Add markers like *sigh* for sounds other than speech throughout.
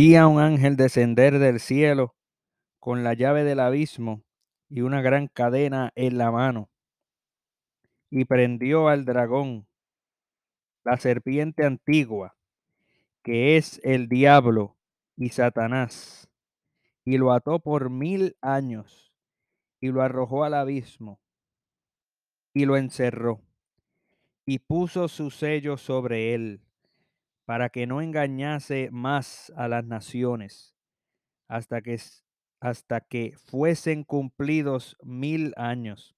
Vi a un ángel descender del cielo con la llave del abismo y una gran cadena en la mano, y prendió al dragón, la serpiente antigua, que es el diablo y Satanás, y lo ató por mil años, y lo arrojó al abismo, y lo encerró, y puso su sello sobre él, para que no engañase más a las naciones, hasta que, hasta que fuesen cumplidos mil años.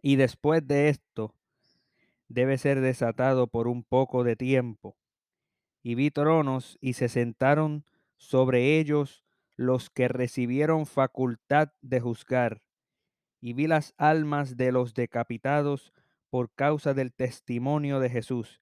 Y después de esto, debe ser desatado por un poco de tiempo. Y vi tronos y se sentaron sobre ellos los que recibieron facultad de juzgar. Y vi las almas de los decapitados por causa del testimonio de Jesús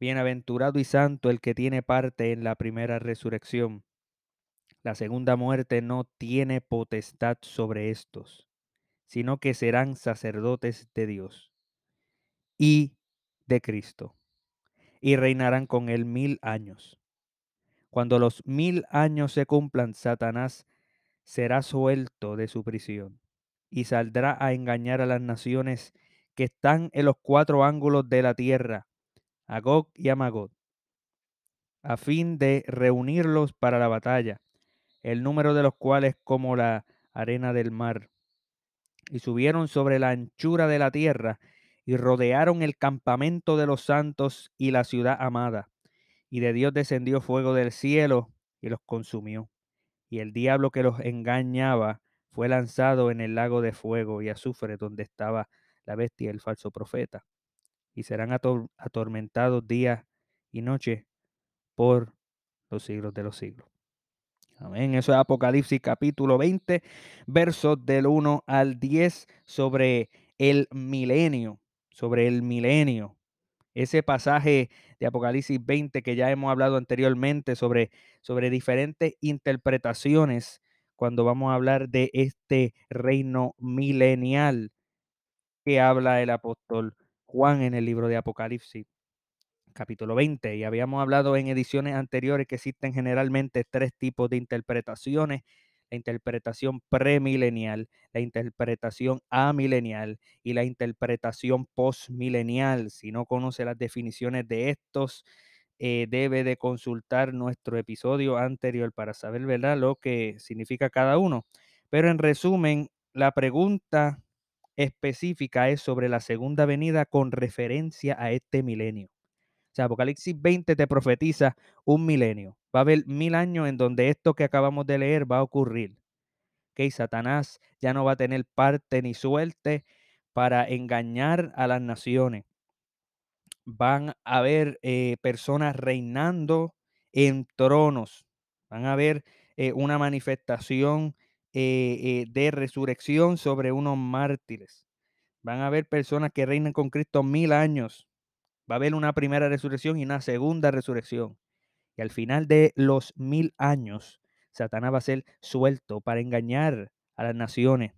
Bienaventurado y santo el que tiene parte en la primera resurrección. La segunda muerte no tiene potestad sobre estos, sino que serán sacerdotes de Dios y de Cristo, y reinarán con él mil años. Cuando los mil años se cumplan, Satanás será suelto de su prisión y saldrá a engañar a las naciones que están en los cuatro ángulos de la tierra, a y a Magog, a fin de reunirlos para la batalla, el número de los cuales como la arena del mar. Y subieron sobre la anchura de la tierra y rodearon el campamento de los santos y la ciudad amada. Y de Dios descendió fuego del cielo y los consumió. Y el diablo que los engañaba fue lanzado en el lago de fuego y azufre donde estaba la bestia y el falso profeta. Y serán atormentados día y noche por los siglos de los siglos. Amén. Eso es Apocalipsis capítulo 20, versos del 1 al 10 sobre el milenio, sobre el milenio. Ese pasaje de Apocalipsis 20 que ya hemos hablado anteriormente sobre, sobre diferentes interpretaciones cuando vamos a hablar de este reino milenial que habla el apóstol Juan en el libro de Apocalipsis capítulo 20. Y habíamos hablado en ediciones anteriores que existen generalmente tres tipos de interpretaciones. La interpretación premilenial, la interpretación amilenial y la interpretación postmilenial. Si no conoce las definiciones de estos, eh, debe de consultar nuestro episodio anterior para saber ¿verdad? lo que significa cada uno. Pero en resumen, la pregunta específica es sobre la segunda venida con referencia a este milenio. O sea, Apocalipsis 20 te profetiza un milenio. Va a haber mil años en donde esto que acabamos de leer va a ocurrir. Que Satanás ya no va a tener parte ni suerte para engañar a las naciones. Van a haber eh, personas reinando en tronos. Van a haber eh, una manifestación eh, de resurrección sobre unos mártires. Van a haber personas que reinan con Cristo mil años Va a haber una primera resurrección y una segunda resurrección. Y al final de los mil años, Satanás va a ser suelto para engañar a las naciones.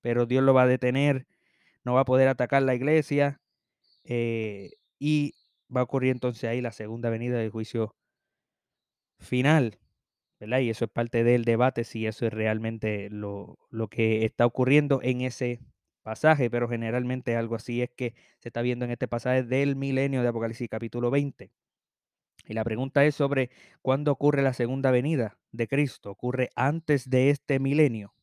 Pero Dios lo va a detener, no va a poder atacar la iglesia. Eh, y va a ocurrir entonces ahí la segunda venida del juicio final. Y eso es parte del debate si eso es realmente lo, lo que está ocurriendo en ese pasaje, pero generalmente algo así es que se está viendo en este pasaje del milenio de Apocalipsis capítulo 20. Y la pregunta es sobre cuándo ocurre la segunda venida de Cristo. ¿Ocurre antes de este milenio?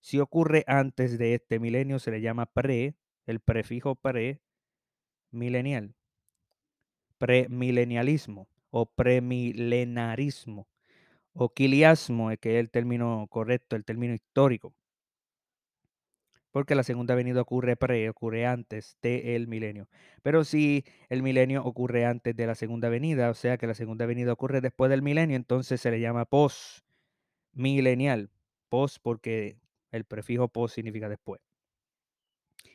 Si ocurre antes de este milenio, se le llama pre, el prefijo pre milenial, premilenialismo o premilenarismo o quiliasmo, que es el término correcto, el término histórico. porque la segunda venida ocurre ocurre antes del milenio. Pero si el milenio ocurre antes de la segunda venida, o sea que la segunda venida ocurre después del milenio, entonces se le llama post-milenial. Post porque el prefijo post significa después.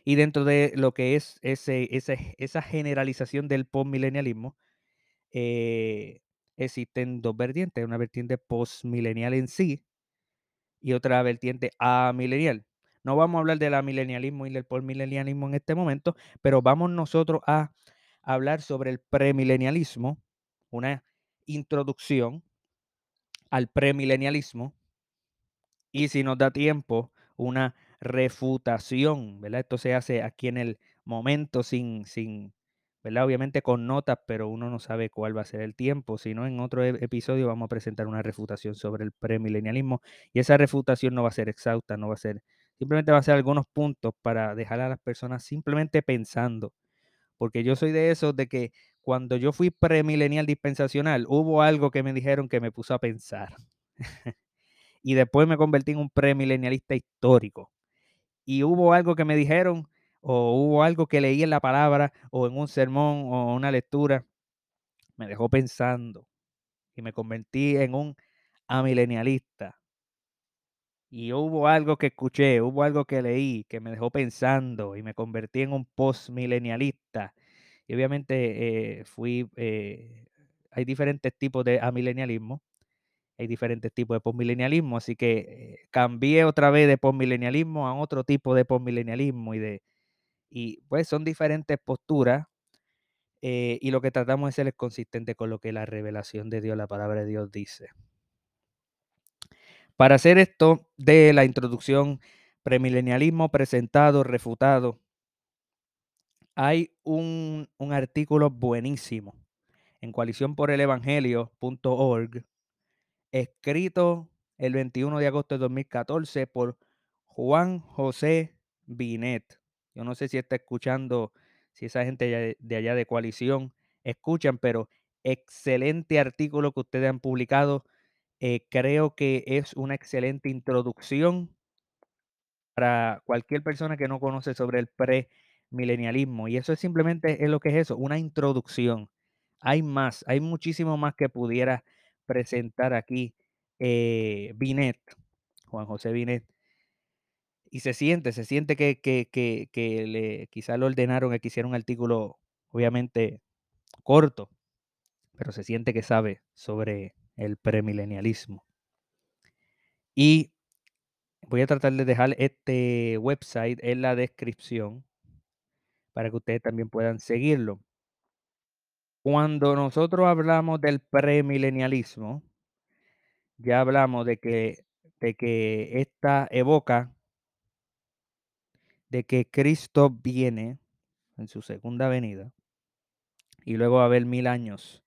Y dentro de lo que es ese, esa generalización del postmilenialismo, eh, existen dos vertientes, una vertiente postmilenial en sí y otra vertiente amilenial. No vamos a hablar del amilenialismo y del postmilenialismo en este momento, pero vamos nosotros a hablar sobre el premilenialismo, una introducción al premilenialismo y si nos da tiempo, una refutación, ¿verdad? Esto se hace aquí en el momento sin, sin, Obviamente con notas, pero uno no sabe cuál va a ser el tiempo. Si no, en otro e, episodio vamos a presentar una refutación sobre el premilenialismo y esa refutación no va a ser exhausta, no va a ser, simplemente va a ser algunos puntos para dejar a las personas simplemente pensando. Porque yo soy de esos de que cuando yo fui premilenial dispensacional, hubo algo que me dijeron que me puso a pensar. *laughs* y después me convertí en un premilenialista histórico. Y hubo algo que me dijeron, o hubo algo que leí en la palabra, o en un sermón, o una lectura, me dejó pensando. Y me convertí en un amilenialista. Y hubo algo que escuché, hubo algo que leí que me dejó pensando y me convertí en un postmilenialista. Y obviamente eh, fui, eh, hay diferentes tipos de amilenialismo hay diferentes tipos de postmilenialismo, así que eh, cambié otra vez de postmilenialismo a otro tipo de postmilenialismo y de y pues son diferentes posturas eh, y lo que tratamos es ser consistente con lo que la revelación de Dios, la palabra de Dios dice. Para hacer esto de la introducción premilenialismo presentado, refutado, hay un, un artículo buenísimo en coaliciónporelevangelio.org escrito el 21 de agosto de 2014 por Juan José Binet. Yo no sé si está escuchando, si esa gente de allá de coalición escuchan, pero excelente artículo que ustedes han publicado. Eh, creo que es una excelente introducción para cualquier persona que no conoce sobre el premilenialismo. Y eso es simplemente es lo que es eso, una introducción. Hay más, hay muchísimo más que pudiera presentar aquí eh, Binet, Juan José Binet. Y se siente, se siente que, que, que, que le, quizá lo ordenaron que hiciera un artículo, obviamente, corto, pero se siente que sabe sobre el premilenialismo. Y voy a tratar de dejar este website en la descripción para que ustedes también puedan seguirlo. Cuando nosotros hablamos del premilenialismo, ya hablamos de que, de que esta evoca de que Cristo viene en su segunda venida y luego va a haber mil años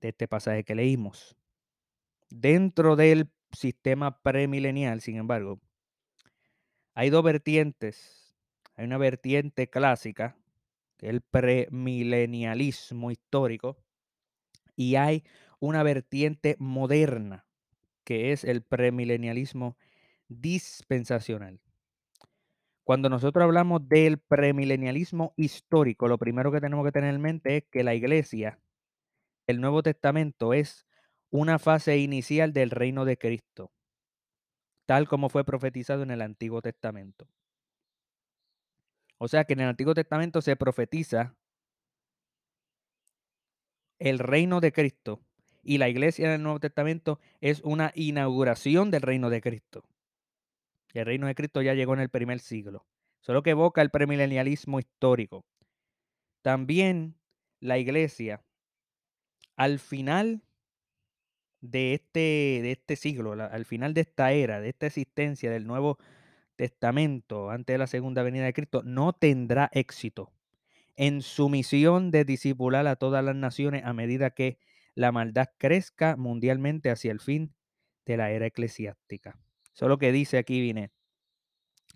de este pasaje que leímos. Dentro del sistema premilenial, sin embargo, hay dos vertientes. Hay una vertiente clásica el premilenialismo histórico, y hay una vertiente moderna, que es el premilenialismo dispensacional. Cuando nosotros hablamos del premilenialismo histórico, lo primero que tenemos que tener en mente es que la iglesia, el Nuevo Testamento, es una fase inicial del reino de Cristo, tal como fue profetizado en el Antiguo Testamento. O sea que en el Antiguo Testamento se profetiza el reino de Cristo y la iglesia en el Nuevo Testamento es una inauguración del reino de Cristo. El reino de Cristo ya llegó en el primer siglo, solo que evoca el premilenialismo histórico. También la iglesia, al final de este, de este siglo, al final de esta era, de esta existencia del Nuevo Testamento, antes de la segunda venida de Cristo, no tendrá éxito en su misión de disipular a todas las naciones a medida que la maldad crezca mundialmente hacia el fin de la era eclesiástica. Eso es lo que dice aquí Binet.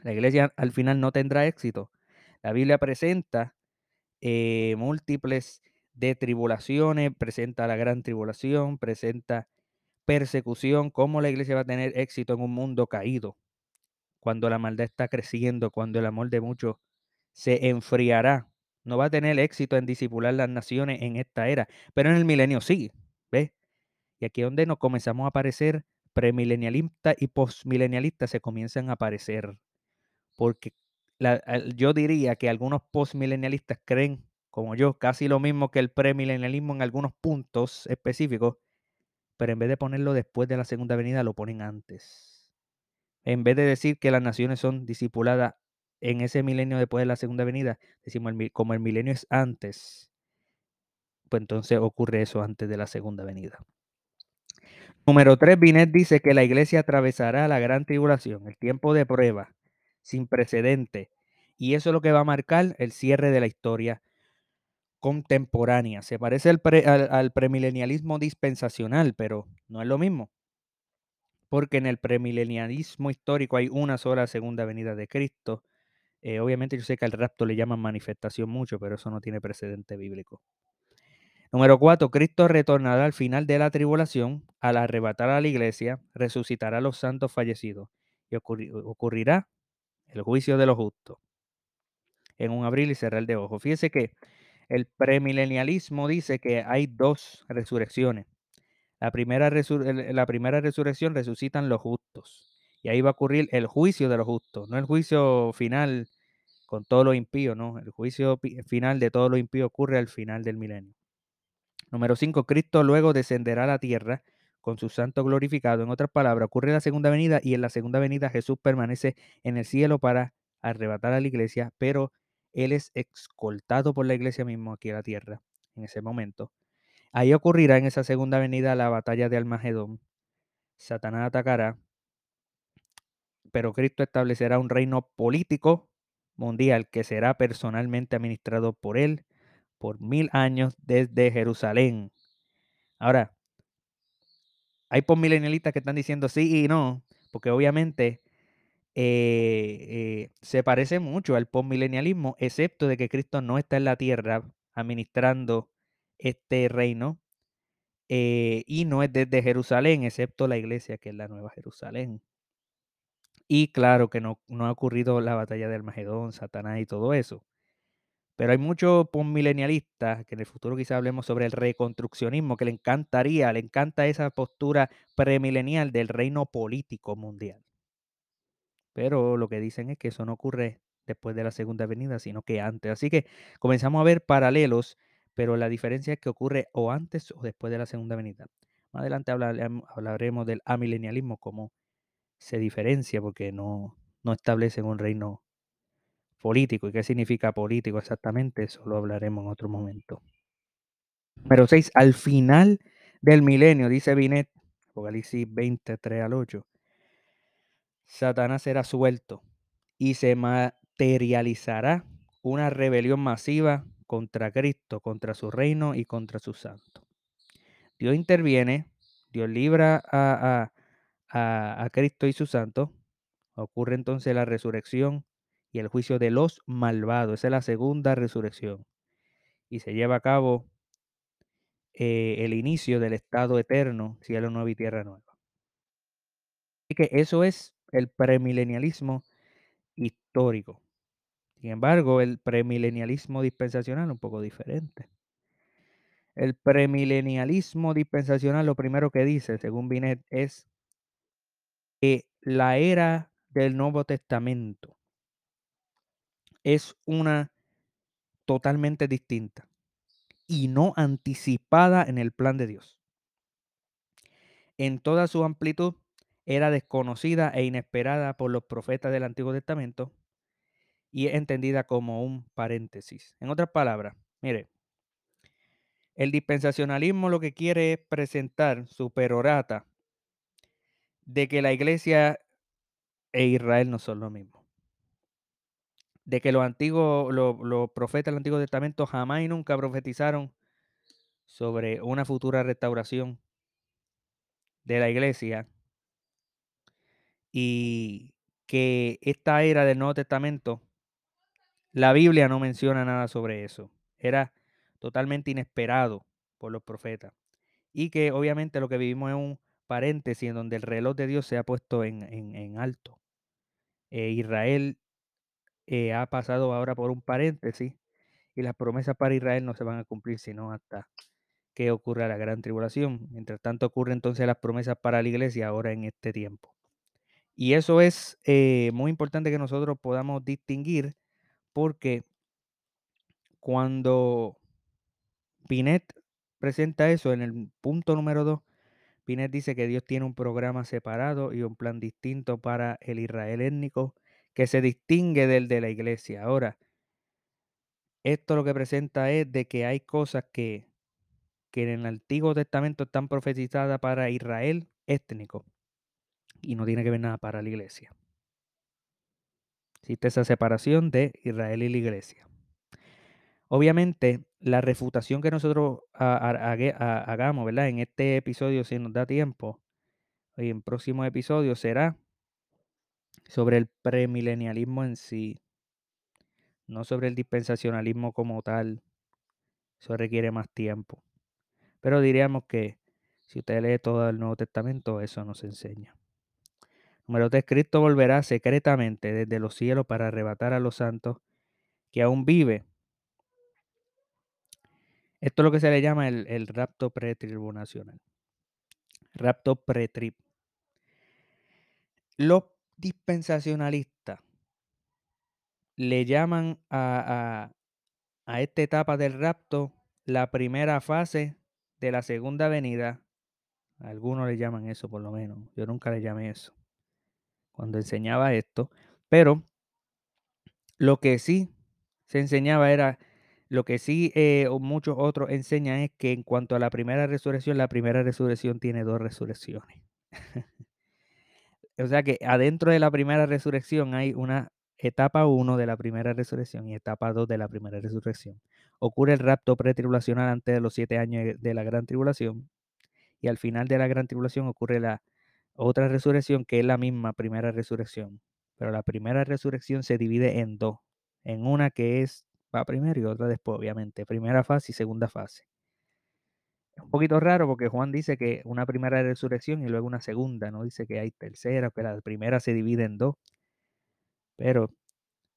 La iglesia al final no tendrá éxito. La Biblia presenta eh, múltiples de tribulaciones, presenta la gran tribulación, presenta persecución, cómo la iglesia va a tener éxito en un mundo caído. cuando la maldad está creciendo, cuando el amor de muchos se enfriará. No va a tener éxito en disipular las naciones en esta era, pero en el milenio sí, ¿ves? Y aquí es donde nos comenzamos a aparecer premilenialistas y postmilenialistas se comienzan a aparecer. Porque yo diría que algunos postmilenialistas creen, como yo, casi lo mismo que el premilenialismo en algunos puntos específicos, pero en vez de ponerlo después de la segunda venida, lo ponen antes. En vez de decir que las naciones son discipuladas en ese milenio después de la segunda venida, decimos como el milenio es antes, pues entonces ocurre eso antes de la segunda venida. Número 3, Binet dice que la iglesia atravesará la gran tribulación, el tiempo de prueba, sin precedente, y eso es lo que va a marcar el cierre de la historia contemporánea. Se parece al, al premilenialismo dispensacional, pero no es lo mismo porque en el premilenialismo histórico hay una sola segunda venida de Cristo. Eh, obviamente yo sé que al rapto le llaman manifestación mucho, pero eso no tiene precedente bíblico. Número cuatro, Cristo retornará al final de la tribulación, al arrebatar a la iglesia, resucitará a los santos fallecidos y ocurrirá el juicio de los justos en un abril y cerrar de ojos. Fíjese que el premilenialismo dice que hay dos resurrecciones. La primera, la primera resurrección resucitan los justos. Y ahí va a ocurrir el juicio de los justos, no el juicio final con todo lo impío, no. El juicio final de todo lo impío ocurre al final del milenio. Número 5. Cristo luego descenderá a la tierra con su santo glorificado. En otras palabras, ocurre la segunda venida y en la segunda venida Jesús permanece en el cielo para arrebatar a la iglesia, pero Él es escoltado por la iglesia mismo aquí a la tierra en ese momento. Ahí ocurrirá en esa segunda venida la batalla de Almagedón. Satanás atacará, pero Cristo establecerá un reino político mundial que será personalmente administrado por él por mil años desde Jerusalén. Ahora, hay postmilenialistas que están diciendo sí y no, porque obviamente eh, eh, se parece mucho al postmilenialismo, excepto de que Cristo no está en la tierra administrando este reino, eh, y no es desde Jerusalén, excepto la iglesia, que es la Nueva Jerusalén. Y claro que no, no ha ocurrido la batalla de Armagedón, Satanás y todo eso. Pero hay muchos milenialistas que en el futuro quizá hablemos sobre el reconstruccionismo, que le encantaría, le encanta esa postura premilenial del reino político mundial. Pero lo que dicen es que eso no ocurre después de la segunda venida, sino que antes. Así que comenzamos a ver paralelos pero la diferencia es que ocurre o antes o después de la segunda venida. Más adelante hablaremos del amilenialismo, cómo se diferencia, porque no, no establecen un reino político. ¿Y qué significa político exactamente? Eso lo hablaremos en otro momento. Número 6. Al final del milenio, dice Binet, Apocalipsis 23 al 8, Satanás será suelto y se materializará una rebelión masiva contra Cristo, contra su reino y contra su santo. Dios interviene, Dios libra a, a, Cristo y su santo. Ocurre entonces la resurrección y el juicio de los malvados. Esa es la segunda resurrección. Y se lleva a cabo eh, el inicio del estado eterno, cielo nuevo y tierra nueva. Así que eso es el premilenialismo histórico. Sin embargo, el premilenialismo dispensacional es un poco diferente. El premilenialismo dispensacional lo primero que dice, según Binet, es que la era del Nuevo Testamento es una totalmente distinta y no anticipada en el plan de Dios. En toda su amplitud era desconocida e inesperada por los profetas del Antiguo Testamento y es entendida como un paréntesis. En otras palabras, mire, el dispensacionalismo lo que quiere es presentar su perorata de que la iglesia e Israel no son lo mismo. De que los antiguos, los, profetas del Antiguo Testamento jamás y nunca profetizaron sobre una futura restauración de la iglesia y que esta era del Nuevo Testamento la Biblia no menciona nada sobre eso. Era totalmente inesperado por los profetas. Y que obviamente lo que vivimos es un paréntesis en donde el reloj de Dios se ha puesto en, alto. Eh, Israel eh, ha pasado ahora por un paréntesis y las promesas para Israel no se van a cumplir sino hasta que ocurra la gran tribulación. Mientras tanto ocurren entonces las promesas para la iglesia ahora en este tiempo. Y eso es eh, muy importante que nosotros podamos distinguir porque cuando Pinet presenta eso en el punto número 2, Pinet dice que Dios tiene un programa separado y un plan distinto para el Israel étnico que se distingue del de la iglesia. Ahora, esto lo que presenta es de que hay cosas que, que en el Antiguo Testamento están profetizadas para Israel étnico y no tiene que ver nada para la iglesia. Existe esa separación de Israel y la iglesia. Obviamente, la refutación que nosotros hagamos, ¿verdad? En este episodio, si nos da tiempo, y en próximos episodios será sobre el premilenialismo en sí, no sobre el dispensacionalismo como tal. Eso requiere más tiempo. Pero diríamos que si usted lee todo el Nuevo Testamento, eso nos enseña. Número 3, Cristo volverá secretamente desde los cielos para arrebatar a los santos que aún vive. Esto es lo que se le llama el, el rapto pretribunacional. Rapto pretrib. Dispensacionalistas le llaman a, a, a esta etapa del rapto la primera fase de la segunda venida. Algunos le llaman eso por lo menos. Yo nunca le llamé eso cuando enseñaba esto. Pero lo que sí se enseñaba era, lo que sí eh, muchos otros enseñan es que en cuanto a la primera resurrección, la primera resurrección tiene dos resurrecciones. *laughs* o sea que adentro de la primera resurrección hay una etapa 1 de la primera resurrección y etapa 2 de la primera resurrección. Ocurre el rapto pretribulacional antes de los siete años de la gran tribulación y al final de la gran tribulación ocurre la otra resurrección que es la misma primera resurrección. Pero la primera resurrección se divide en dos. En una que es va primero y otra después, obviamente. Primera fase y segunda fase. Es un poquito raro porque Juan dice que una primera resurrección y luego una segunda. No dice que hay tercera, que la primera se divide en dos. Pero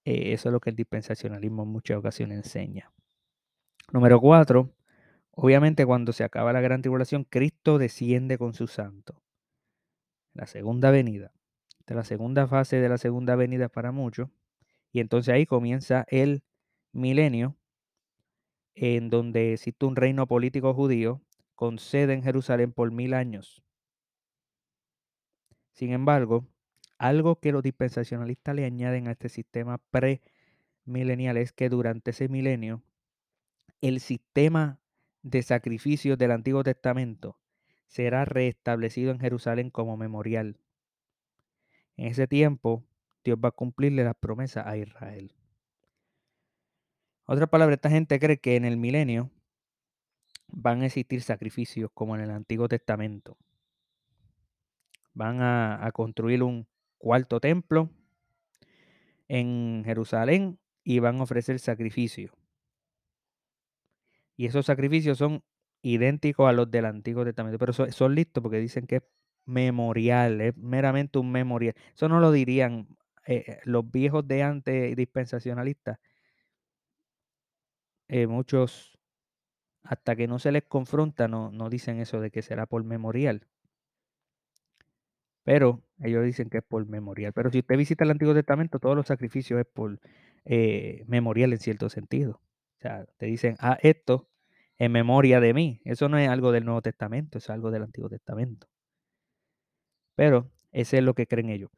eh, eso es lo que el dispensacionalismo en muchas ocasiones enseña. Número cuatro, obviamente cuando se acaba la gran tribulación, Cristo desciende con su santo. La segunda venida. de la segunda fase de la segunda venida para muchos. Y entonces ahí comienza el milenio, en donde existe un reino político judío con sede en Jerusalén por mil años. Sin embargo, algo que los dispensacionalistas le añaden a este sistema premilenial es que durante ese milenio, el sistema de sacrificios del Antiguo Testamento será restablecido en Jerusalén como memorial. En ese tiempo, Dios va a cumplirle las promesas a Israel. Otra palabra, esta gente cree que en el milenio van a existir sacrificios como en el Antiguo Testamento. Van a, construir un cuarto templo en Jerusalén y van a ofrecer sacrificios. Y esos sacrificios son idénticos a los del Antiguo Testamento, pero son, listos porque dicen que es memorial, es meramente un memorial. Eso no lo dirían eh, eh, los viejos de antes dispensacionalistas. Eh, muchos, hasta que no se les confronta, no, no dicen eso de que será por memorial. Pero ellos dicen que es por memorial. Pero si usted visita el Antiguo Testamento, todos los sacrificios es por eh, memorial en cierto sentido. O sea, te dicen, ah, esto en memoria de mí. Eso no es algo del Nuevo Testamento, es algo del Antiguo Testamento. Pero ese es lo que creen ellos.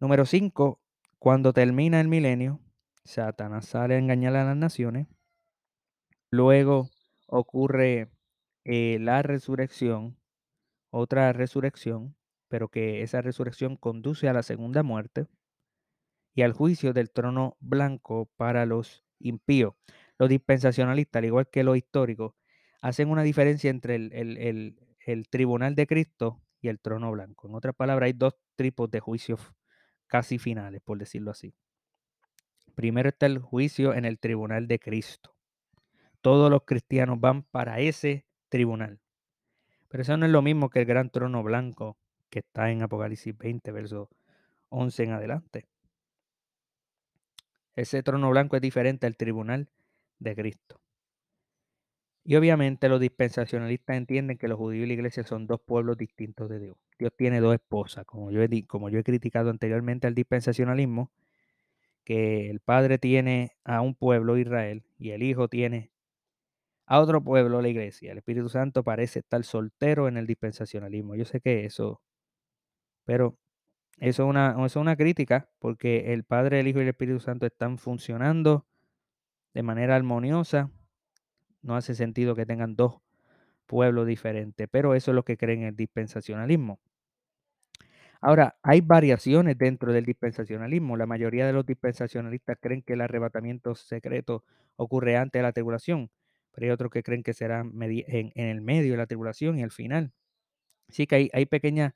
Número 5, cuando termina el milenio, Satanás sale a engañar a las naciones. Luego ocurre eh, la resurrección, otra resurrección, pero que esa resurrección conduce a la segunda muerte y al juicio del trono blanco para los impíos. Los dispensacionalistas, al igual que los históricos, hacen una diferencia entre el, tribunal de Cristo y el trono blanco. En otras palabras, hay dos tipos de juicios casi finales, por decirlo así. Primero está el juicio en el tribunal de Cristo. Todos los cristianos van para ese tribunal. Pero eso no es lo mismo que el gran trono blanco que está en Apocalipsis 20, verso 11 en adelante. Ese trono blanco es diferente al tribunal de Cristo. Y obviamente los dispensacionalistas entienden que los judíos y la iglesia son dos pueblos distintos de Dios. Dios tiene dos esposas, como yo he, como yo he criticado anteriormente al dispensacionalismo, que el Padre tiene a un pueblo, Israel, y el Hijo tiene a otro pueblo, la iglesia. El Espíritu Santo parece estar soltero en el dispensacionalismo. Yo sé que eso, pero eso es una, eso es una crítica, porque el Padre, el Hijo y el Espíritu Santo están funcionando de manera armoniosa. No hace sentido que tengan dos pueblos diferentes, pero eso es lo que creen el dispensacionalismo. Ahora, hay variaciones dentro del dispensacionalismo. La mayoría de los dispensacionalistas creen que el arrebatamiento secreto ocurre antes de la tribulación, pero hay otros que creen que será en, el medio de la tribulación y al final. Sí que hay, hay pequeñas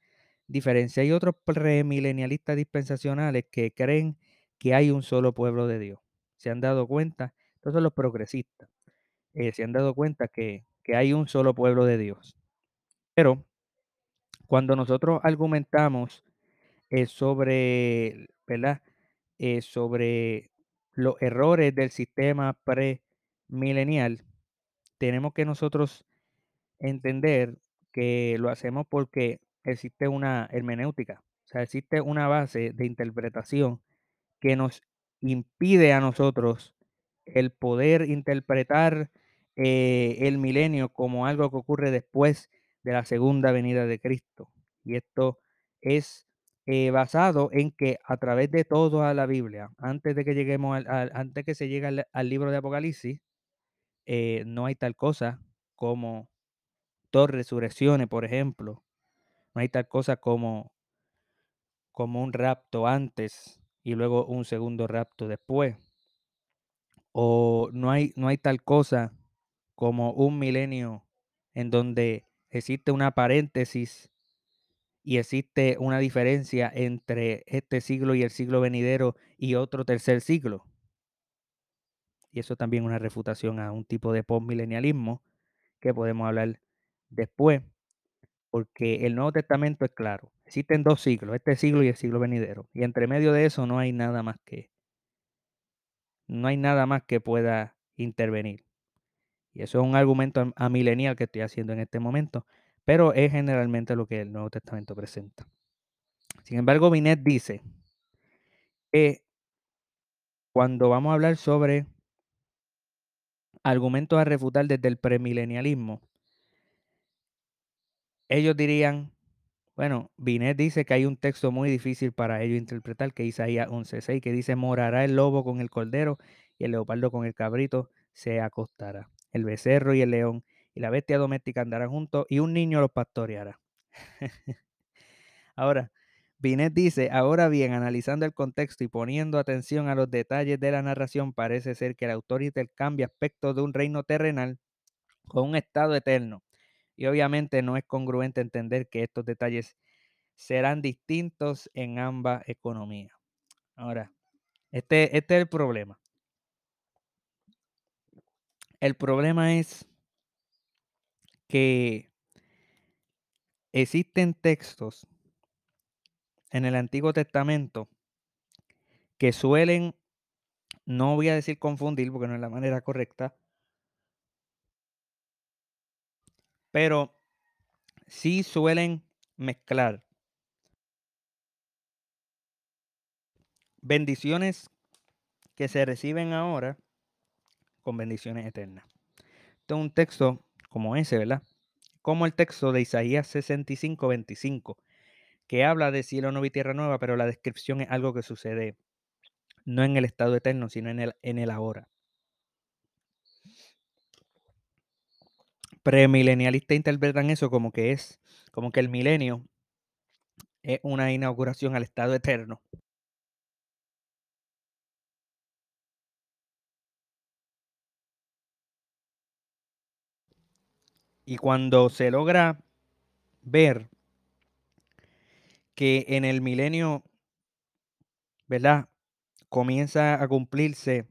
diferencias. Hay otros premilenialistas dispensacionales que creen que hay un solo pueblo de Dios. Se han dado cuenta, son los progresistas, eh, se han dado cuenta que, que hay un solo pueblo de Dios. Pero cuando nosotros argumentamos eh, sobre, ¿verdad? Eh, sobre los errores del sistema premilenial, tenemos que nosotros entender que lo hacemos porque existe una hermenéutica, o sea, existe una base de interpretación que nos impide a nosotros el poder interpretar eh, el milenio como algo que ocurre después de la segunda venida de Cristo. Y esto es eh, basado en que a través de toda la Biblia, antes de que lleguemos al, antes que se llegue al, libro de Apocalipsis, eh, no hay tal cosa como dos resurrecciones, por ejemplo. No hay tal cosa como, como un rapto antes y luego un segundo rapto después. O no hay, no hay tal cosa como un milenio en donde existe una paréntesis y existe una diferencia entre este siglo y el siglo venidero y otro tercer siglo. Y eso también es una refutación a un tipo de postmilenialismo que podemos hablar después, porque el Nuevo Testamento es claro. Existen dos siglos, este siglo y el siglo venidero. Y entre medio de eso no hay nada más que no hay nada más que pueda intervenir. Y eso es un argumento amilenial que estoy haciendo en este momento, pero es generalmente lo que el Nuevo Testamento presenta. Sin embargo, Binet dice que cuando vamos a hablar sobre argumentos a refutar desde el premilenialismo, ellos dirían, bueno, Binet dice que hay un texto muy difícil para ellos interpretar, que Isaías 11.6, que dice, morará el lobo con el cordero y el leopardo con el cabrito se acostará. El becerro y el león y la bestia doméstica andarán juntos y un niño los pastoreará. *laughs* Ahora, Binet dice, ahora bien, analizando el contexto y poniendo atención a los detalles de la narración, parece ser que el autor intercambia aspectos de un reino terrenal con un estado eterno. Y obviamente no es congruente entender que estos detalles serán distintos en ambas economías. Ahora, este, este es el problema. El problema es que existen textos en el Antiguo Testamento que suelen, no voy a decir confundir porque no es la manera correcta, pero sí suelen mezclar bendiciones que se reciben ahora con bendiciones eternas. Esto es un texto como ese, ¿verdad? Como el texto de Isaías 65, 25, que habla de cielo nuevo y tierra nueva, pero la descripción es algo que sucede no en el estado eterno, sino en el, en el ahora. Premilenialistas interpretan eso como que es, como que el milenio es una inauguración al estado eterno. Y cuando se logra ver que en el milenio, ¿verdad? Comienza a cumplirse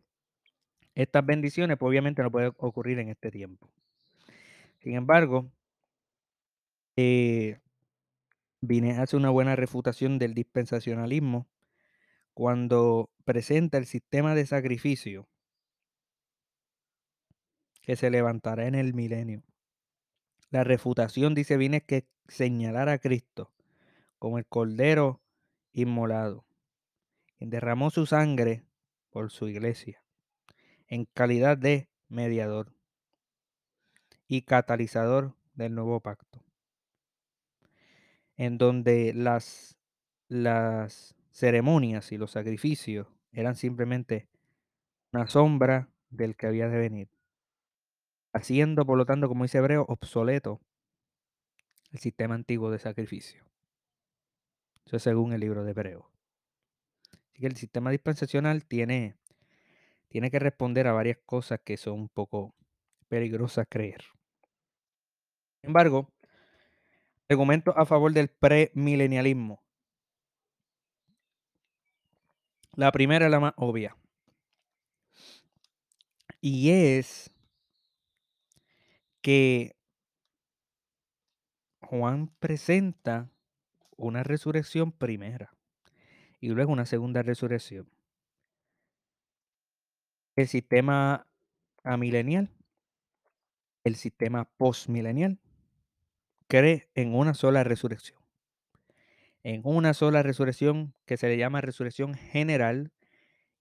estas bendiciones, pues obviamente no puede ocurrir en este tiempo. Sin embargo, eh, hacer una buena refutación del dispensacionalismo cuando presenta el sistema de sacrificio que se levantará en el milenio. La refutación dice viene que señalar a Cristo como el Cordero inmolado, quien derramó su sangre por su iglesia, en calidad de mediador y catalizador del nuevo pacto, en donde las, las ceremonias y los sacrificios eran simplemente una sombra del que había de venir, haciendo, por lo tanto, como dice Hebreo, obsoleto el sistema antiguo de sacrificio. Eso es según el libro de Hebreo. Así que el sistema dispensacional tiene, tiene que responder a varias cosas que son un poco peligrosas creer. Sin embargo, argumentos a favor del premilenialismo. La primera es la más obvia. Y es que Juan presenta una resurrección primera y luego una segunda resurrección. El sistema amilenial, el sistema postmilenial, cree en una sola resurrección. En una sola resurrección que se le llama resurrección general.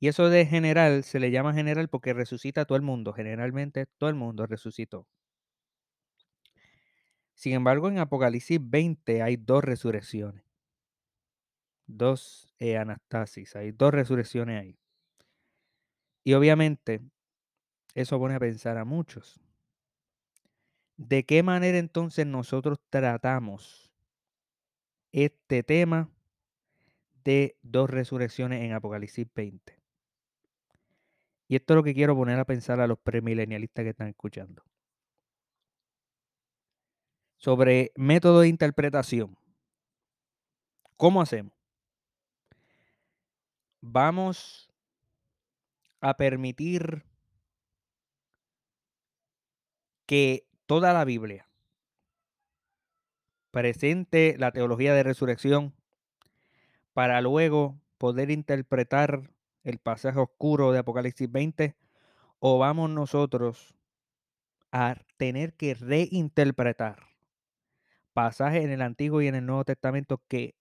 Y eso de general se le llama general porque resucita a todo el mundo. Generalmente todo el mundo resucitó. Sin embargo, en Apocalipsis 20 hay dos resurrecciones. Dos eh, anastasis. Hay dos resurrecciones ahí. Y obviamente, eso pone a pensar a muchos. ¿De qué manera entonces nosotros tratamos este tema de dos resurrecciones en Apocalipsis 20? Y esto es lo que quiero poner a pensar a los premilenialistas que están escuchando. Sobre método de interpretación. ¿Cómo hacemos? Vamos a permitir que toda la Biblia presente la teología de resurrección para luego poder interpretar el pasaje oscuro de Apocalipsis 20 o vamos nosotros a tener que reinterpretar pasajes en el Antiguo y en el Nuevo Testamento que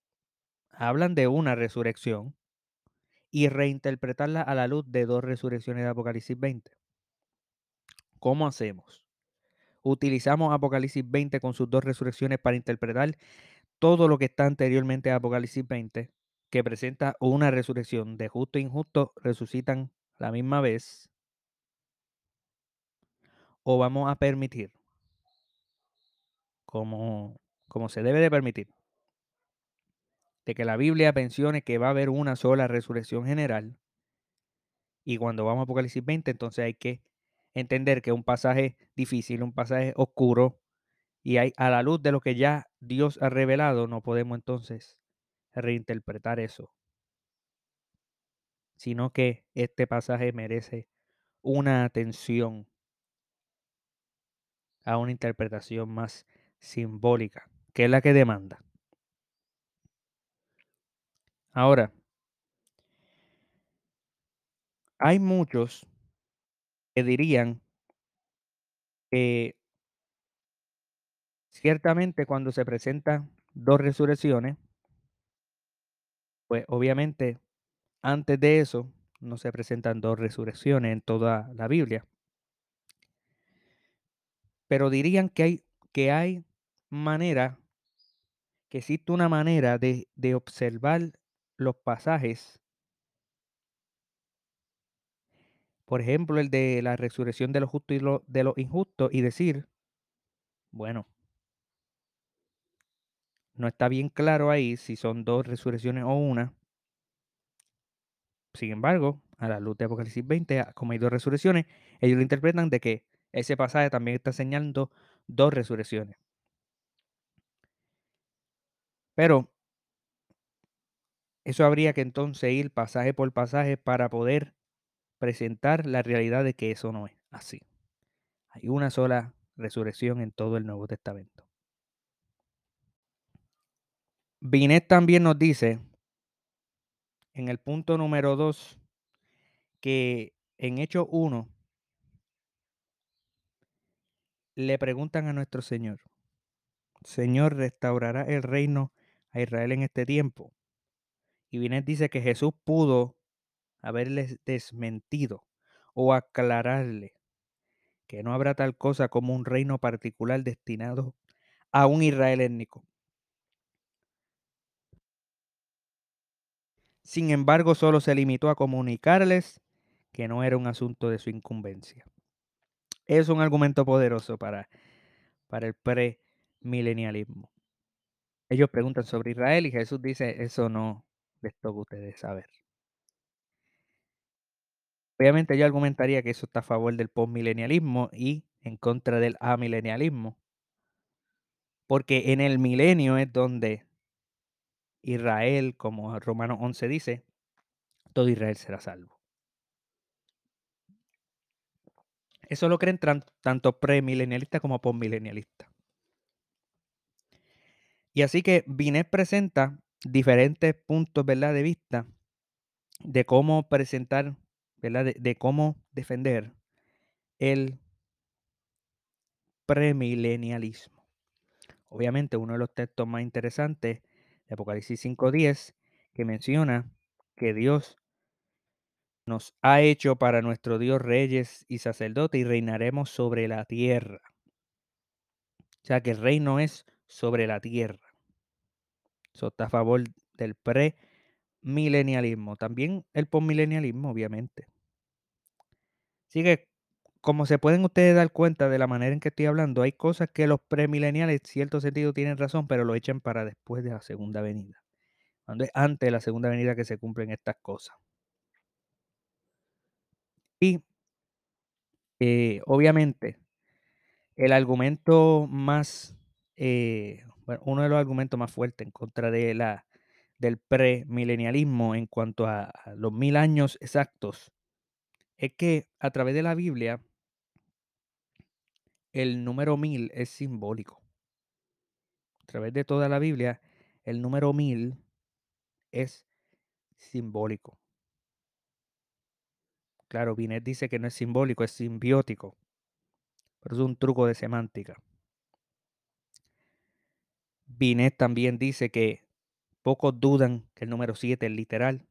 hablan de una resurrección y reinterpretarla a la luz de dos resurrecciones de Apocalipsis 20. ¿Cómo hacemos? Utilizamos Apocalipsis 20 con sus dos resurrecciones para interpretar todo lo que está anteriormente a Apocalipsis 20, que presenta una resurrección de justo e injusto, resucitan la misma vez. O vamos a permitir, como, como se debe de permitir, de que la Biblia mencione que va a haber una sola resurrección general. Y cuando vamos a Apocalipsis 20, entonces hay que entender que es un pasaje difícil, un pasaje oscuro, y hay, a la luz de lo que ya Dios ha revelado, no podemos entonces reinterpretar eso, sino que este pasaje merece una atención a una interpretación más simbólica, que es la que demanda. Ahora, hay muchos que dirían que ciertamente cuando se presentan dos resurrecciones, pues obviamente antes de eso no se presentan dos resurrecciones en toda la Biblia. Pero dirían que hay, que hay manera, que existe una manera de, de observar los pasajes por ejemplo, el de la resurrección de los justos y lo, de los injustos y decir, bueno, no está bien claro ahí si son dos resurrecciones o una. Sin embargo, a la luz de Apocalipsis 20, como hay dos resurrecciones, ellos lo interpretan de que ese pasaje también está señalando dos resurrecciones. Pero eso habría que entonces ir pasaje por pasaje para poder presentar la realidad de que eso no es así. Hay una sola resurrección en todo el Nuevo Testamento. Binet también nos dice, en el punto número 2 que en Hechos 1 le preguntan a nuestro Señor, Señor, ¿restaurará el reino Israel en este tiempo? Y Binet dice que Jesús pudo haberles desmentido o aclararle que no habrá tal cosa como un reino particular destinado a un Israel étnico. Sin embargo, solo se limitó a comunicarles que no era un asunto de su incumbencia. Es un argumento poderoso para, para el premilenialismo. Ellos preguntan sobre Israel y Jesús dice, eso no les toca a ustedes saber. Obviamente yo argumentaría que eso está a favor del postmilenialismo y en contra del amilenialismo. Porque en el milenio es donde Israel, como Romanos 11 dice, todo Israel será salvo. Eso lo creen tanto premilenialistas como postmilenialistas. Y así que Binet presenta diferentes puntos ¿verdad? de vista de cómo presentar, ¿verdad? De, de cómo defender el premilenialismo. Obviamente uno de los textos más interesantes de Apocalipsis 5.10 que menciona que Dios nos ha hecho para nuestro Dios reyes y sacerdotes y reinaremos sobre la tierra. O sea que el reino es sobre la tierra. Eso está a favor del premilenialismo. También el postmilenialismo, obviamente. Así que, como se pueden ustedes dar cuenta de la manera en que estoy hablando, hay cosas que los premileniales en cierto sentido tienen razón, pero lo echan para después de la segunda venida. Cuando es antes de la segunda venida que se cumplen estas cosas. Y eh, obviamente, el argumento más, eh, uno de los argumentos más fuertes en contra de la, del premilenialismo en cuanto a, a los mil años exactos es que a través de la Biblia el número mil es simbólico. A través de toda la Biblia, el número mil es simbólico. Claro, Binet dice que no es simbólico, es simbiótico. Pero es un truco de semántica. Binet también dice que pocos dudan que el número 7 es literal.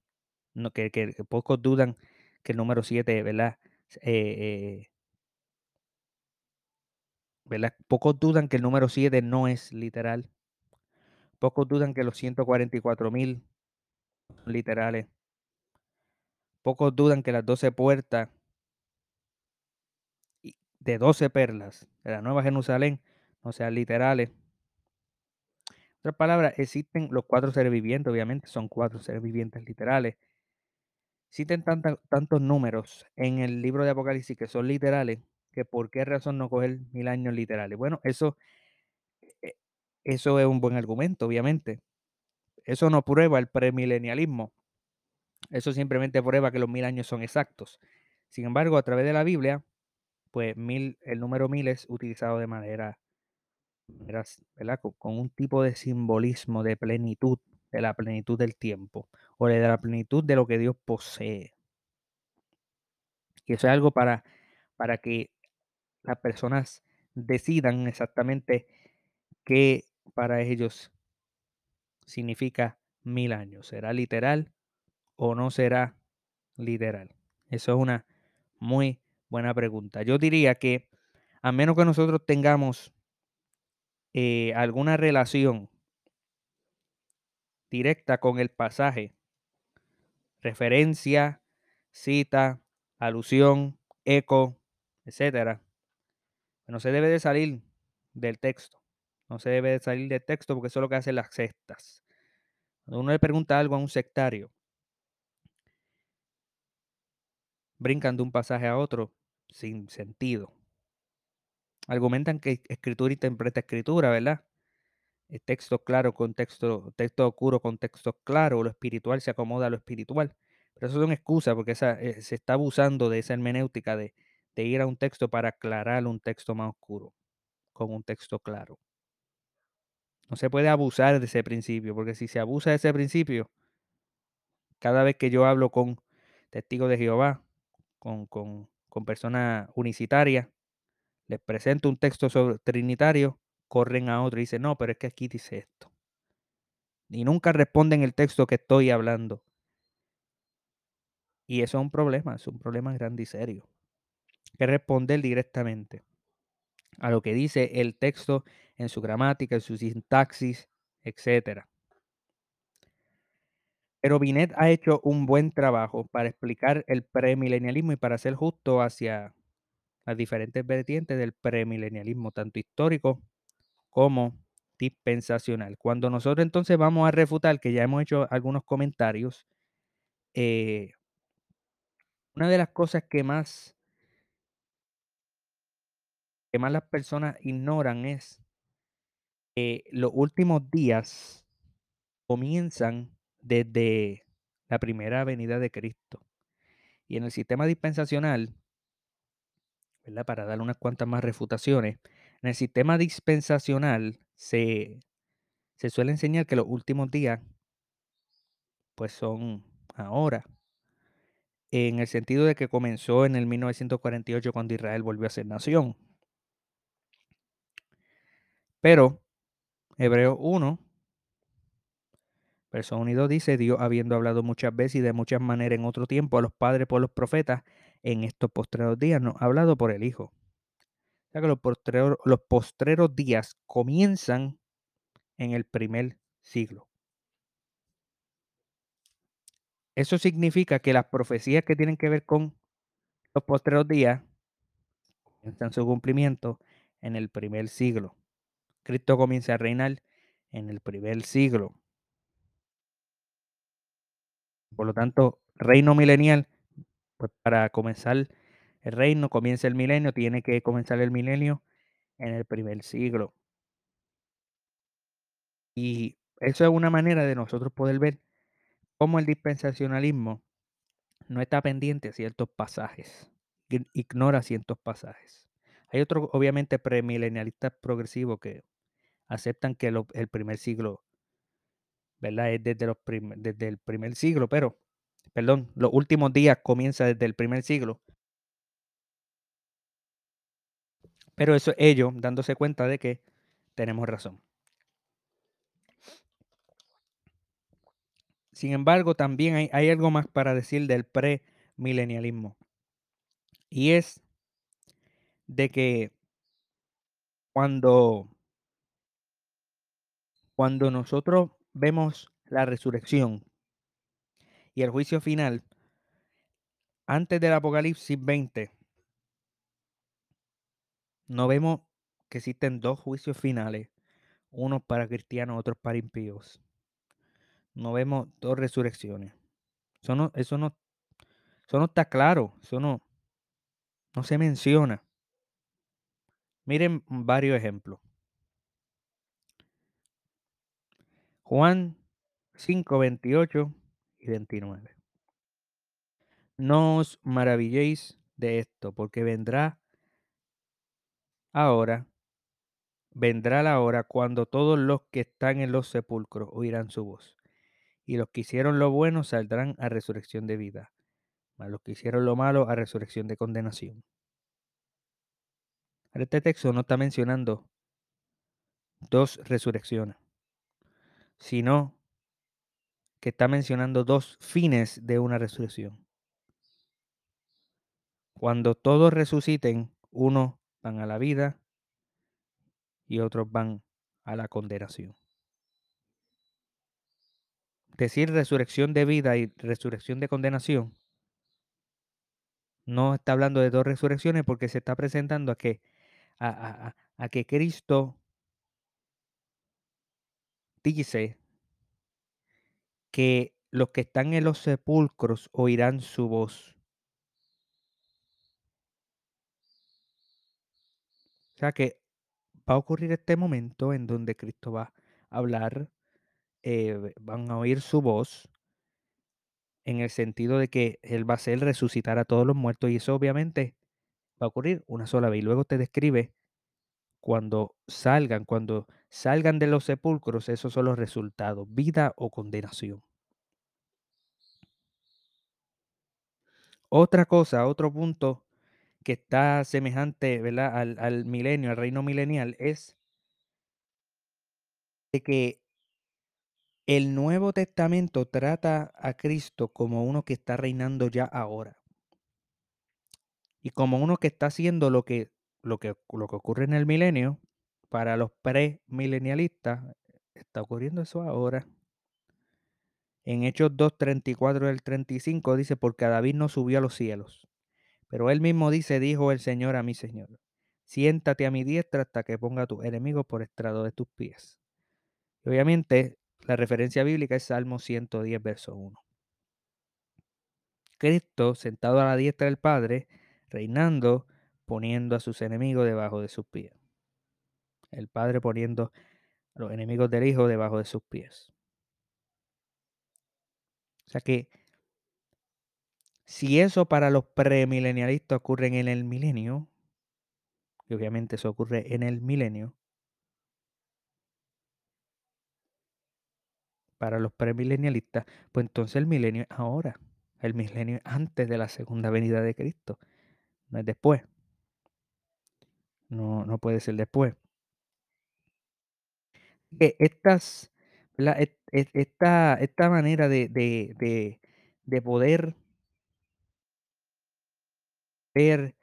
Que, pocos dudan que el número 7, ¿verdad? Eh, eh, ¿verdad? Pocos dudan que el número 7 no es literal. Pocos dudan que los 144 mil son literales. Pocos dudan que las 12 puertas de 12 perlas de la Nueva Jerusalén no sean literales. En otras palabras, existen los cuatro seres vivientes, obviamente son cuatro seres vivientes literales. Existen tantos números en el libro de Apocalipsis que son literales, que por qué razón no coger mil años literales. Bueno, eso, e, eso es un buen argumento, obviamente. Eso no prueba el premilenialismo. Eso simplemente prueba que los mil años son exactos. Sin embargo, a través de la Biblia, pues mil, el número mil es utilizado de manera, ¿verdad? Con, un tipo de simbolismo de plenitud, de la plenitud del tiempo, o de la plenitud de lo que Dios posee. Y eso es algo para, para que las personas decidan exactamente qué para ellos significa mil años. ¿Será literal o no será literal? Eso es una muy buena pregunta. Yo diría que a menos que nosotros tengamos eh, alguna relación directa con el pasaje, referencia, cita, alusión, eco, etcétera, no se debe de salir del texto. No se debe de salir del texto porque eso es lo que hacen las sectas. Cuando uno le pregunta algo a un sectario, brincan de un pasaje a otro sin sentido. Argumentan que escritura interpreta escritura, ¿verdad? El texto claro con texto, texto oscuro con texto claro, lo espiritual se acomoda a lo espiritual. Pero eso es una excusa porque eh, se está abusando de esa hermenéutica de, ir a un texto para aclarar un texto más oscuro con un texto claro. No se puede abusar de ese principio, porque si se abusa de ese principio, cada vez que yo hablo con testigos de Jehová, con, con personas unicitarias, les presento un texto sobre trinitario, corren a otro y dicen, no, pero es que aquí dice esto. Y nunca responden el texto que estoy hablando. Y eso es un problema, es un problema grande y serio. Que responder directamente a lo que dice el texto en su gramática, en su sintaxis, etc. Pero Binet ha hecho un buen trabajo para explicar el premilenialismo y para ser justo hacia las diferentes vertientes del premilenialismo, tanto histórico como dispensacional. Cuando nosotros entonces vamos a refutar, que ya hemos hecho algunos comentarios, eh, una de las cosas que más, que más las personas ignoran es que los últimos días comienzan desde la primera venida de Cristo. Y en el sistema dispensacional, para dar unas cuantas más refutaciones, en el sistema dispensacional se, se suele enseñar que los últimos días pues son ahora, en el sentido de que comenzó en el 1948 cuando Israel volvió a ser nación. Pero Hebreo 1, verso 1 y 2 dice, Dios habiendo hablado muchas veces y de muchas maneras en otro tiempo a los padres por los profetas, en estos postreros días no ha hablado por el Hijo. O sea que los postreros, los postreros días comienzan en el primer siglo. Eso significa que las profecías que tienen que ver con los postreros días comienzan su cumplimiento en el primer siglo. Cristo comienza a reinar en el primer siglo. Por lo tanto, reino milenial, pues para comenzar el reino, comienza el milenio, tiene que comenzar el milenio en el primer siglo. Y eso es una manera de nosotros poder ver cómo el dispensacionalismo no está pendiente a ciertos pasajes, ignora ciertos pasajes. Hay otros, obviamente, premilenialistas progresivos que aceptan que el primer siglo, ¿verdad? Es desde, los desde el primer siglo, pero, perdón, los últimos días comienza desde el primer siglo. Pero eso ellos dándose cuenta de que tenemos razón. Sin embargo, también hay, hay algo más para decir del premilenialismo. Y es de que cuando, cuando nosotros vemos la resurrección y el juicio final, antes del Apocalipsis 20, no vemos que existen dos juicios finales, unos para cristianos, otros para impíos. No vemos dos resurrecciones. Eso no, eso no, eso no está claro, eso no, no se menciona. Miren varios ejemplos. Juan 5, 28 y 29. No os maravilléis de esto, porque vendrá ahora, vendrá la hora cuando todos los que están en los sepulcros oirán su voz. Y los que hicieron lo bueno saldrán a resurrección de vida, mas los que hicieron lo malo a resurrección de condenación. Este texto no está mencionando dos resurrecciones, sino que está mencionando dos fines de una resurrección. Cuando todos resuciten, unos van a la vida y otros van a la condenación. Decir resurrección de vida y resurrección de condenación no está hablando de dos resurrecciones porque se está presentando a que, a, a que Cristo dice que los que están en los sepulcros oirán su voz. O sea que va a ocurrir este momento en donde Cristo va a hablar, eh, van a oír su voz, en el sentido de que Él va a hacer resucitar a todos los muertos y eso obviamente va a ocurrir una sola vez. Y luego te describe cuando salgan, cuando salgan de los sepulcros, esos son los resultados, vida o condenación. Otra cosa, otro punto que está semejante, ¿verdad? Al, milenio, al reino milenial, es de que el Nuevo Testamento trata a Cristo como uno que está reinando ya ahora. Y como uno que está haciendo lo que, lo que, lo que ocurre en el milenio, para los premilenialistas, está ocurriendo eso ahora. En Hechos 2, 34 al 35 dice, porque David no subió a los cielos. Pero él mismo dice, dijo el Señor a mi Señor, siéntate a mi diestra hasta que ponga a tus enemigos por estrado de tus pies. Y obviamente la referencia bíblica es Salmo 110, verso 1. Cristo sentado a la diestra del Padre, reinando, poniendo a sus enemigos debajo de sus pies. El Padre poniendo a los enemigos del Hijo debajo de sus pies. O sea que si eso para los premilenialistas ocurre en el milenio, y obviamente eso ocurre en el milenio, para los premilenialistas, pues entonces el milenio es ahora. El milenio es antes de la segunda venida de Cristo, no es después. No, no puede ser después. Que estas, esta, esta manera de, de, de, de poder ver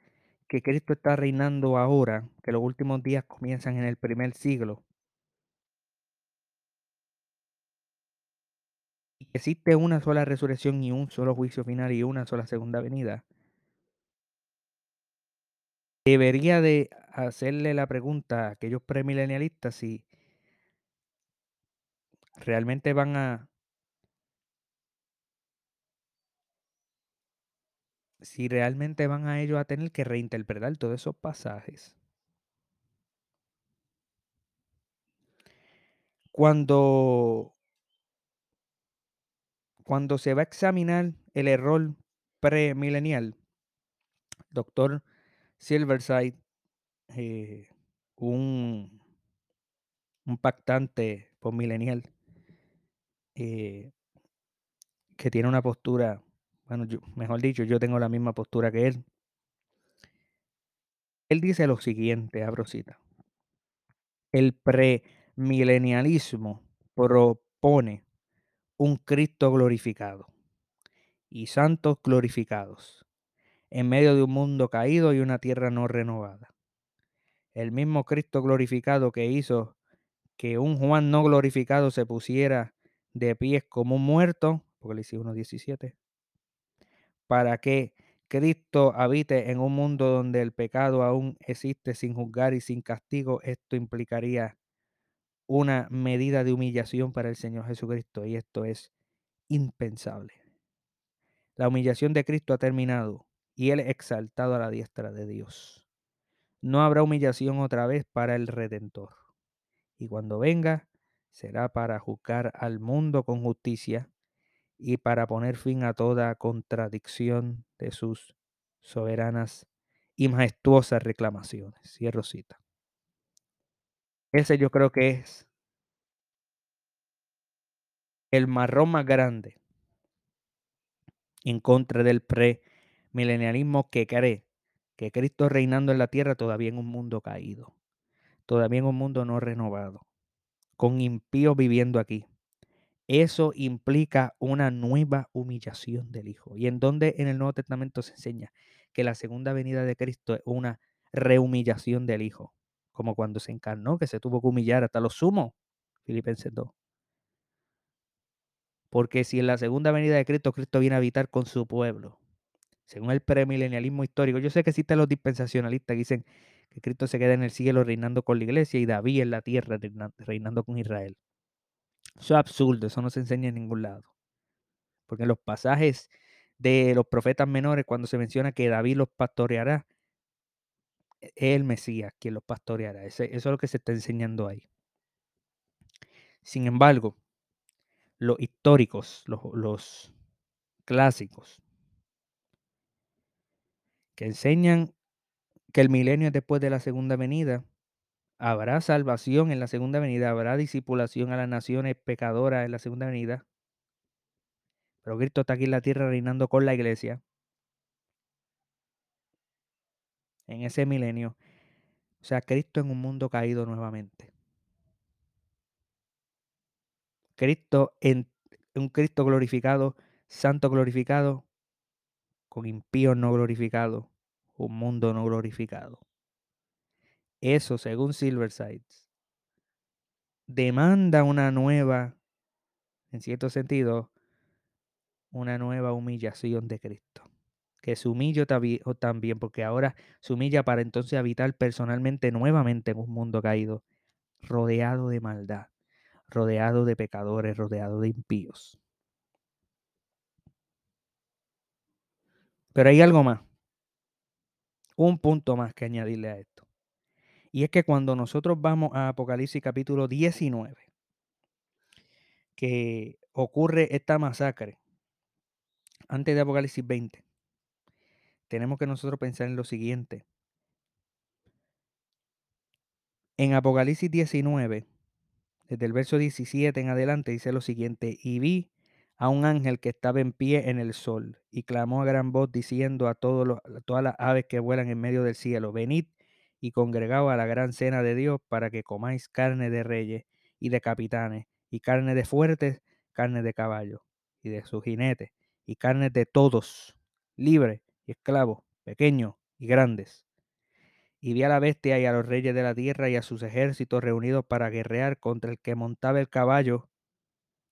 que Cristo está reinando ahora, que los últimos días comienzan en el primer siglo, y que existe una sola resurrección y un solo juicio final y una sola segunda venida, debería de hacerle la pregunta a aquellos premilenialistas si realmente van a si realmente van a ellos a tener que reinterpretar todos esos pasajes. Cuando, cuando se va a examinar el error premilenial, doctor Silverside, eh, un, un pactante postmilenial, eh, que tiene una postura, bueno, mejor dicho, yo tengo la misma postura que él. Él dice lo siguiente, abro cita. El premilenialismo propone un Cristo glorificado y santos glorificados en medio de un mundo caído y una tierra no renovada. El mismo Cristo glorificado que hizo que un Juan no glorificado se pusiera de pies como muerto, porque le hice 1.17, para que Cristo habite en un mundo donde el pecado aún existe sin juzgar y sin castigo, esto implicaría una medida de humillación para el Señor Jesucristo y esto es impensable. La humillación de Cristo ha terminado y Él exaltado a la diestra de Dios. No habrá humillación otra vez para el Redentor. Y cuando venga, será para juzgar al mundo con justicia y para poner fin a toda contradicción de sus soberanas y majestuosas reclamaciones. Cierro cita. Ese yo creo que es el marrón más grande en contra del premilenialismo que cree que Cristo reinando en la tierra todavía en un mundo caído, todavía en un mundo no renovado, con impíos viviendo aquí. Eso implica una nueva humillación del Hijo. Y en donde en el Nuevo Testamento se enseña que la segunda venida de Cristo es una rehumillación del Hijo, como cuando se encarnó, que se tuvo que humillar hasta los sumos, Filipenses 2. Porque si en la segunda venida de Cristo, Cristo viene a habitar con su pueblo, según el premilenialismo histórico, yo sé que existen los dispensacionalistas que dicen que Cristo se queda en el cielo reinando con la iglesia y David en la tierra reinando con Israel. Eso es absurdo, eso no se enseña en ningún lado. Porque en los pasajes de los profetas menores, cuando se menciona que David los pastoreará, es el Mesías quien los pastoreará. eso es lo que se está enseñando ahí. Sin embargo, los históricos, los clásicos, que enseñan que el milenio es después de la segunda venida, habrá salvación en la segunda venida, habrá disipulación a las naciones pecadoras en la segunda venida. Pero Cristo está aquí en la tierra reinando con la iglesia. en ese milenio. O sea, Cristo en un mundo caído nuevamente. Cristo en un Cristo glorificado, santo glorificado, con impíos no glorificados, un mundo no glorificado. Eso, según Silversides, demanda una nueva, en cierto sentido, una nueva humillación de Cristo. Que se humille también, porque ahora se humilla para entonces habitar personalmente nuevamente en un mundo caído, rodeado de maldad, rodeado de pecadores, rodeado de impíos. Pero hay algo más, un punto más que añadirle a esto. Y es que cuando nosotros vamos a Apocalipsis capítulo 19, que ocurre esta masacre, antes de Apocalipsis 20, tenemos que nosotros pensar en lo siguiente. En Apocalipsis 19, desde el verso 17 en adelante, dice lo siguiente, y vi a un ángel que estaba en pie en el sol y clamó a gran voz diciendo a, todos todas las aves que vuelan en medio del cielo, venid y congregaos a la gran cena de Dios para que comáis carne de reyes y de capitanes y carne de fuertes, carne de caballos y de sus jinetes y carne de todos, libres y esclavos, pequeños y grandes. Y vi a la bestia y a los reyes de la tierra y a sus ejércitos reunidos para guerrear contra el que montaba el caballo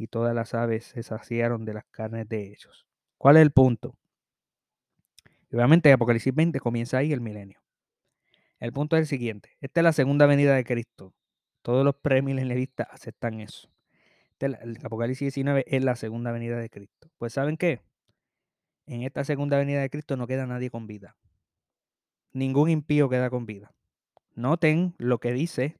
y todas las aves se saciaron de las carnes de ellos. ¿Cuál es el punto? obviamente Apocalipsis 20 comienza ahí el milenio. El punto es el siguiente. Esta es la segunda venida de Cristo. Todos los premilenialistas aceptan eso. el Apocalipsis 19 es la segunda venida de Cristo. Pues ¿saben qué? En esta segunda venida de Cristo no queda nadie con vida. Ningún impío queda con vida. Noten lo que dice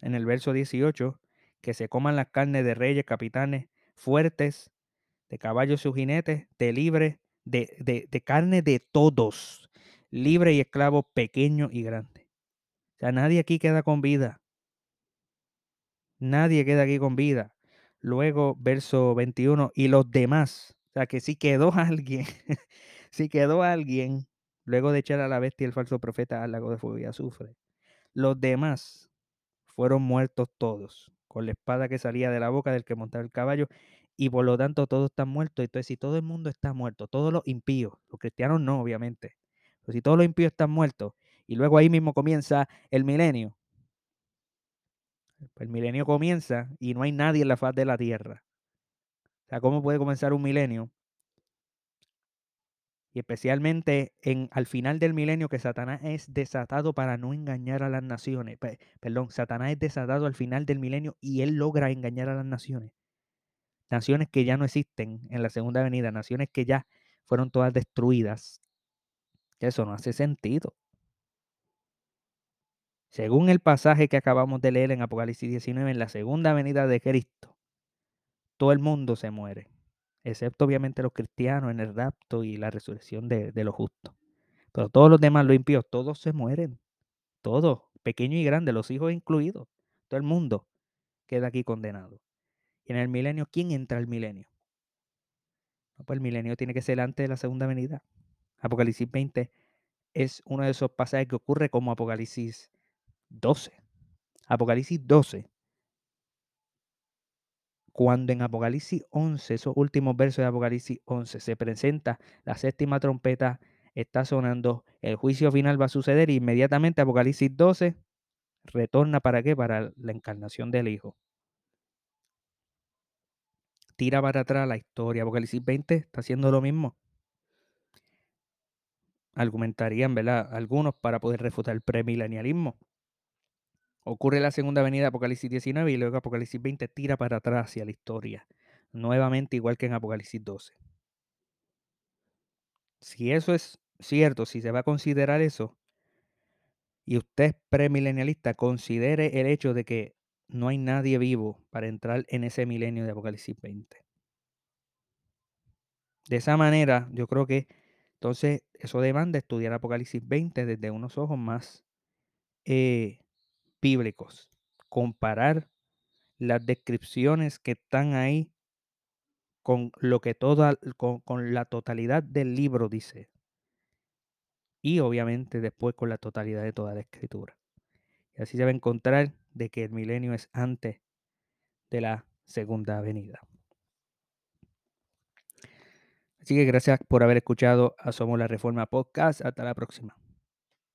en el verso 18, que se coman las carnes de reyes, capitanes, fuertes, de caballos y jinetes, de libre, de, de, de carne de todos, libre y esclavo, pequeño y grande. O sea, nadie aquí queda con vida. Nadie queda aquí con vida. Luego, verso 21, y los demás. O sea, que si quedó *laughs* alguien, si quedó alguien, luego de echar a la bestia el falso profeta al lago de fuego y azufre, los demás fueron muertos todos, con la espada que salía de la boca del que montaba el caballo, y por lo tanto todos están muertos. Entonces, si todo el mundo está muerto, todos los impíos, los cristianos no, obviamente, pero si todos los impíos están muertos, y luego ahí mismo comienza el milenio, el milenio comienza y no hay nadie en la faz de la tierra. O sea, ¿cómo puede comenzar un milenio? Y especialmente en, al final del milenio que Satanás es desatado para no engañar a las naciones. Perdón, Satanás es desatado al final del milenio y él logra engañar a las naciones. Naciones que ya no existen en la segunda venida, naciones que ya fueron todas destruidas. Eso no hace sentido. Según el pasaje que acabamos de leer en Apocalipsis 19, en la segunda venida de Cristo, todo el mundo se muere, excepto obviamente los cristianos en el rapto y la resurrección de, los justos. Pero todos los demás, los impíos, todos se mueren. Todos, pequeños y grandes, los hijos incluidos. Todo el mundo queda aquí condenado. Y en el milenio, ¿quién entra al milenio? pues el milenio tiene que ser antes de la segunda venida. Apocalipsis 20 es uno de esos pasajes que ocurre como Apocalipsis 12. Apocalipsis 12. Cuando en Apocalipsis 11, esos últimos versos de Apocalipsis 11, se presenta la séptima trompeta, está sonando, el juicio final va a suceder y inmediatamente Apocalipsis 12 retorna para qué? Para la encarnación del Hijo. Tira para atrás la historia. Apocalipsis 20 está haciendo lo mismo. Argumentarían, ¿verdad? Algunos para poder refutar el premilenialismo. Ocurre la segunda venida Apocalipsis 19 y luego Apocalipsis 20 tira para atrás hacia la historia. Nuevamente igual que en Apocalipsis 12. Si eso es cierto, si se va a considerar eso, y usted es premilenialista, considere el hecho de que no hay nadie vivo para entrar en ese milenio de Apocalipsis 20. De esa manera, yo creo que entonces eso demanda estudiar Apocalipsis 20 desde unos ojos más eh, bíblicos, comparar las descripciones que están ahí con lo que toda, con, la totalidad del libro dice. Y obviamente después con la totalidad de toda la escritura. Y así se va a encontrar de que el milenio es antes de la segunda venida. Así que gracias por haber escuchado a la Reforma Podcast. Hasta la próxima.